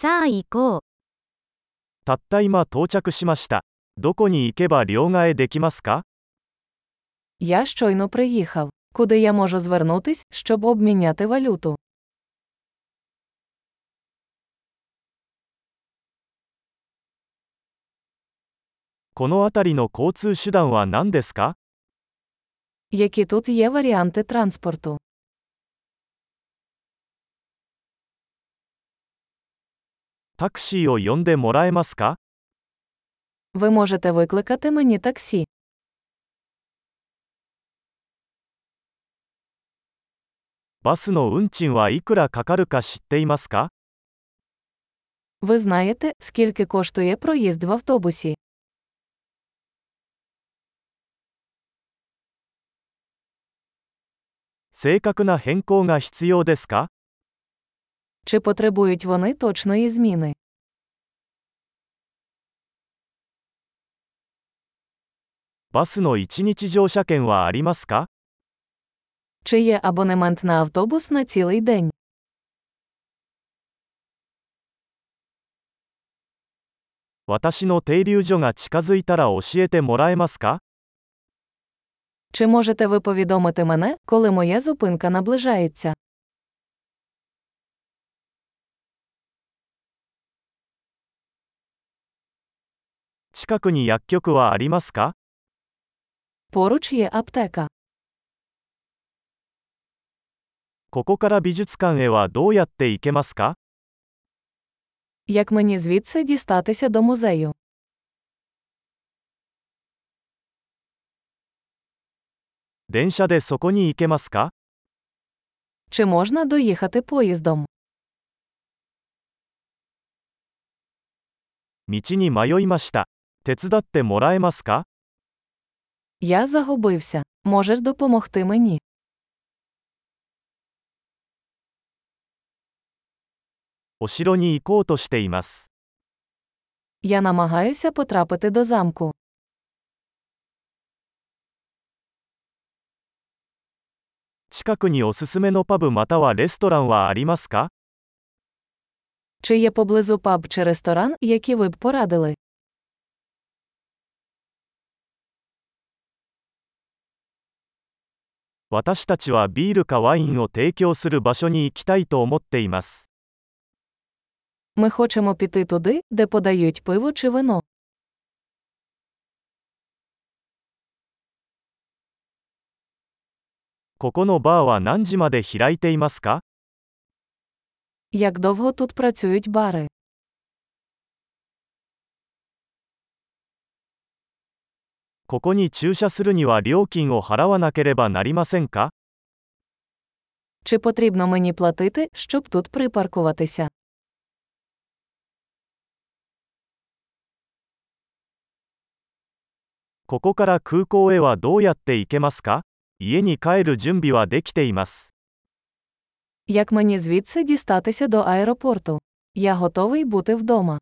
さあ行こう。たった今到着しました。どこに行けば両替できますか Я щойно приїхав. Куди я можу звернутись, щоб обміняти валюту? この辺りの交通手段は何ですか Які тут є варіанти транспорту? タクシーを呼んでもらえますか Ви можете викликати мені таксі. バスの運賃はいくらかかるか知っていますか Ви знаєте, скільки коштує проїзд в автобусі? 正確な変更が必要ですか Чи потребують вони точної зміни? Чи є абонемент на автобус на цілий день? Чи можете ви повідомити мене, коли моя зупинка наближається? 近くに薬局はありますか Поруч є аптека. ここから美術館へはどうやって行けますか Як мені звідси дістатися до музею? 電車でそこに行けますか Чи можна доїхати поїздом? 道に迷いました。 手伝ってもらえますか Я загубився. Можеш допомогти мені? お城に行こうとしています。 Я намагаюся потрапити до замку. 近くにおすすめのパブまたはレストランはありますか Чи є поблизу паб чи ресторан, які ви б порадили? 私たちはビールかワインを提供する場所に行きたいと思っています。 Ми хочемо піти туди, де подають пиво чи вино. ここのバーは何時まで開いていますか Як довго тут працюють бари? ここに駐車するには料金を払わなければなりませんか Чи потрібно мені платити, щоб тут припаркуватися? ここから空港へはどうやって行けますか家に帰る準備はできています。 Як мені звідси дістатися до аеропорту? Я готовий бути вдома.